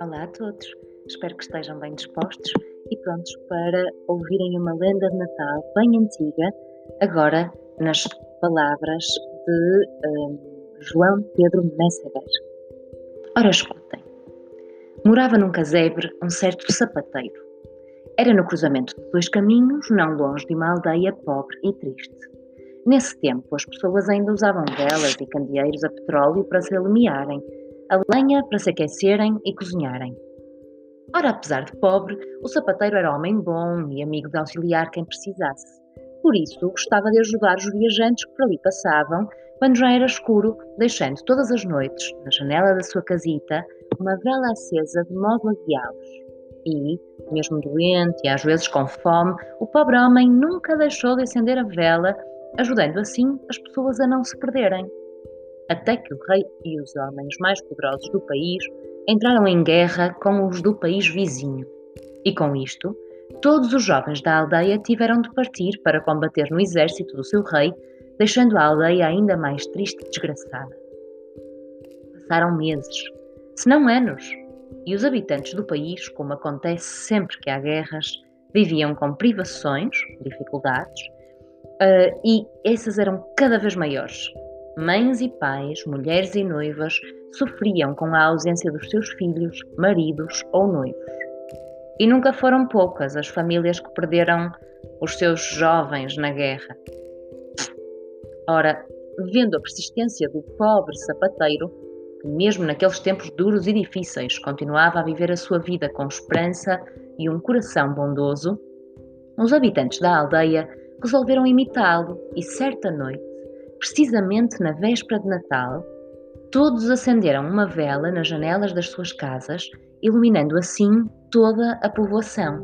Olá a todos, espero que estejam bem dispostos e prontos para ouvirem uma lenda de Natal bem antiga, agora nas palavras de um, João Pedro Messeguer. Ora, escutem. Morava num casebre um certo sapateiro. Era no cruzamento de dois caminhos, não longe de uma aldeia pobre e triste. Nesse tempo, as pessoas ainda usavam velas e candeeiros a petróleo para se iluminarem, a lenha para se aquecerem e cozinharem. Ora, apesar de pobre, o sapateiro era homem bom e amigo de auxiliar quem precisasse. Por isso, gostava de ajudar os viajantes que por ali passavam, quando já era escuro, deixando todas as noites, na janela da sua casita, uma vela acesa de modo a guiá-los. E, mesmo doente e às vezes com fome, o pobre homem nunca deixou de acender a vela, ajudando assim as pessoas a não se perderem até que o rei e os homens mais poderosos do país entraram em guerra com os do país vizinho. E com isto, todos os jovens da aldeia tiveram de partir para combater no exército do seu rei, deixando a aldeia ainda mais triste e desgraçada. Passaram meses, se não anos, e os habitantes do país, como acontece sempre que há guerras, viviam com privações, dificuldades, uh, e essas eram cada vez maiores, mães e pais, mulheres e noivas sofriam com a ausência dos seus filhos, maridos ou noivos. E nunca foram poucas as famílias que perderam os seus jovens na guerra. Ora, vendo a persistência do pobre sapateiro, que mesmo naqueles tempos duros e difíceis continuava a viver a sua vida com esperança e um coração bondoso, os habitantes da aldeia resolveram imitá-lo e certa noite Precisamente na véspera de Natal, todos acenderam uma vela nas janelas das suas casas, iluminando assim toda a povoação.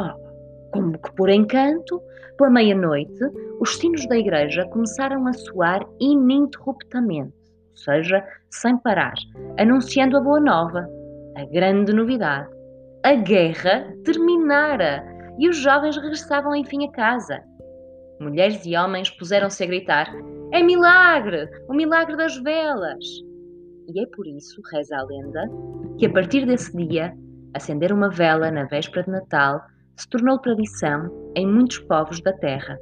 Oh, como que por encanto, pela meia-noite, os sinos da igreja começaram a soar ininterruptamente, ou seja, sem parar, anunciando a boa nova, a grande novidade. A guerra terminara e os jovens regressavam enfim a casa Mulheres e homens puseram-se a gritar: É milagre! O milagre das velas! E é por isso, reza a lenda, que a partir desse dia, acender uma vela na véspera de Natal se tornou tradição em muitos povos da terra.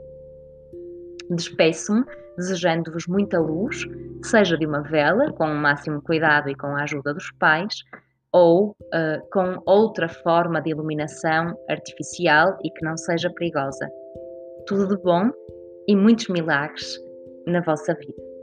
Despeço-me desejando-vos muita luz, seja de uma vela, com o máximo cuidado e com a ajuda dos pais, ou uh, com outra forma de iluminação artificial e que não seja perigosa tudo de bom e muitos milagres na vossa vida.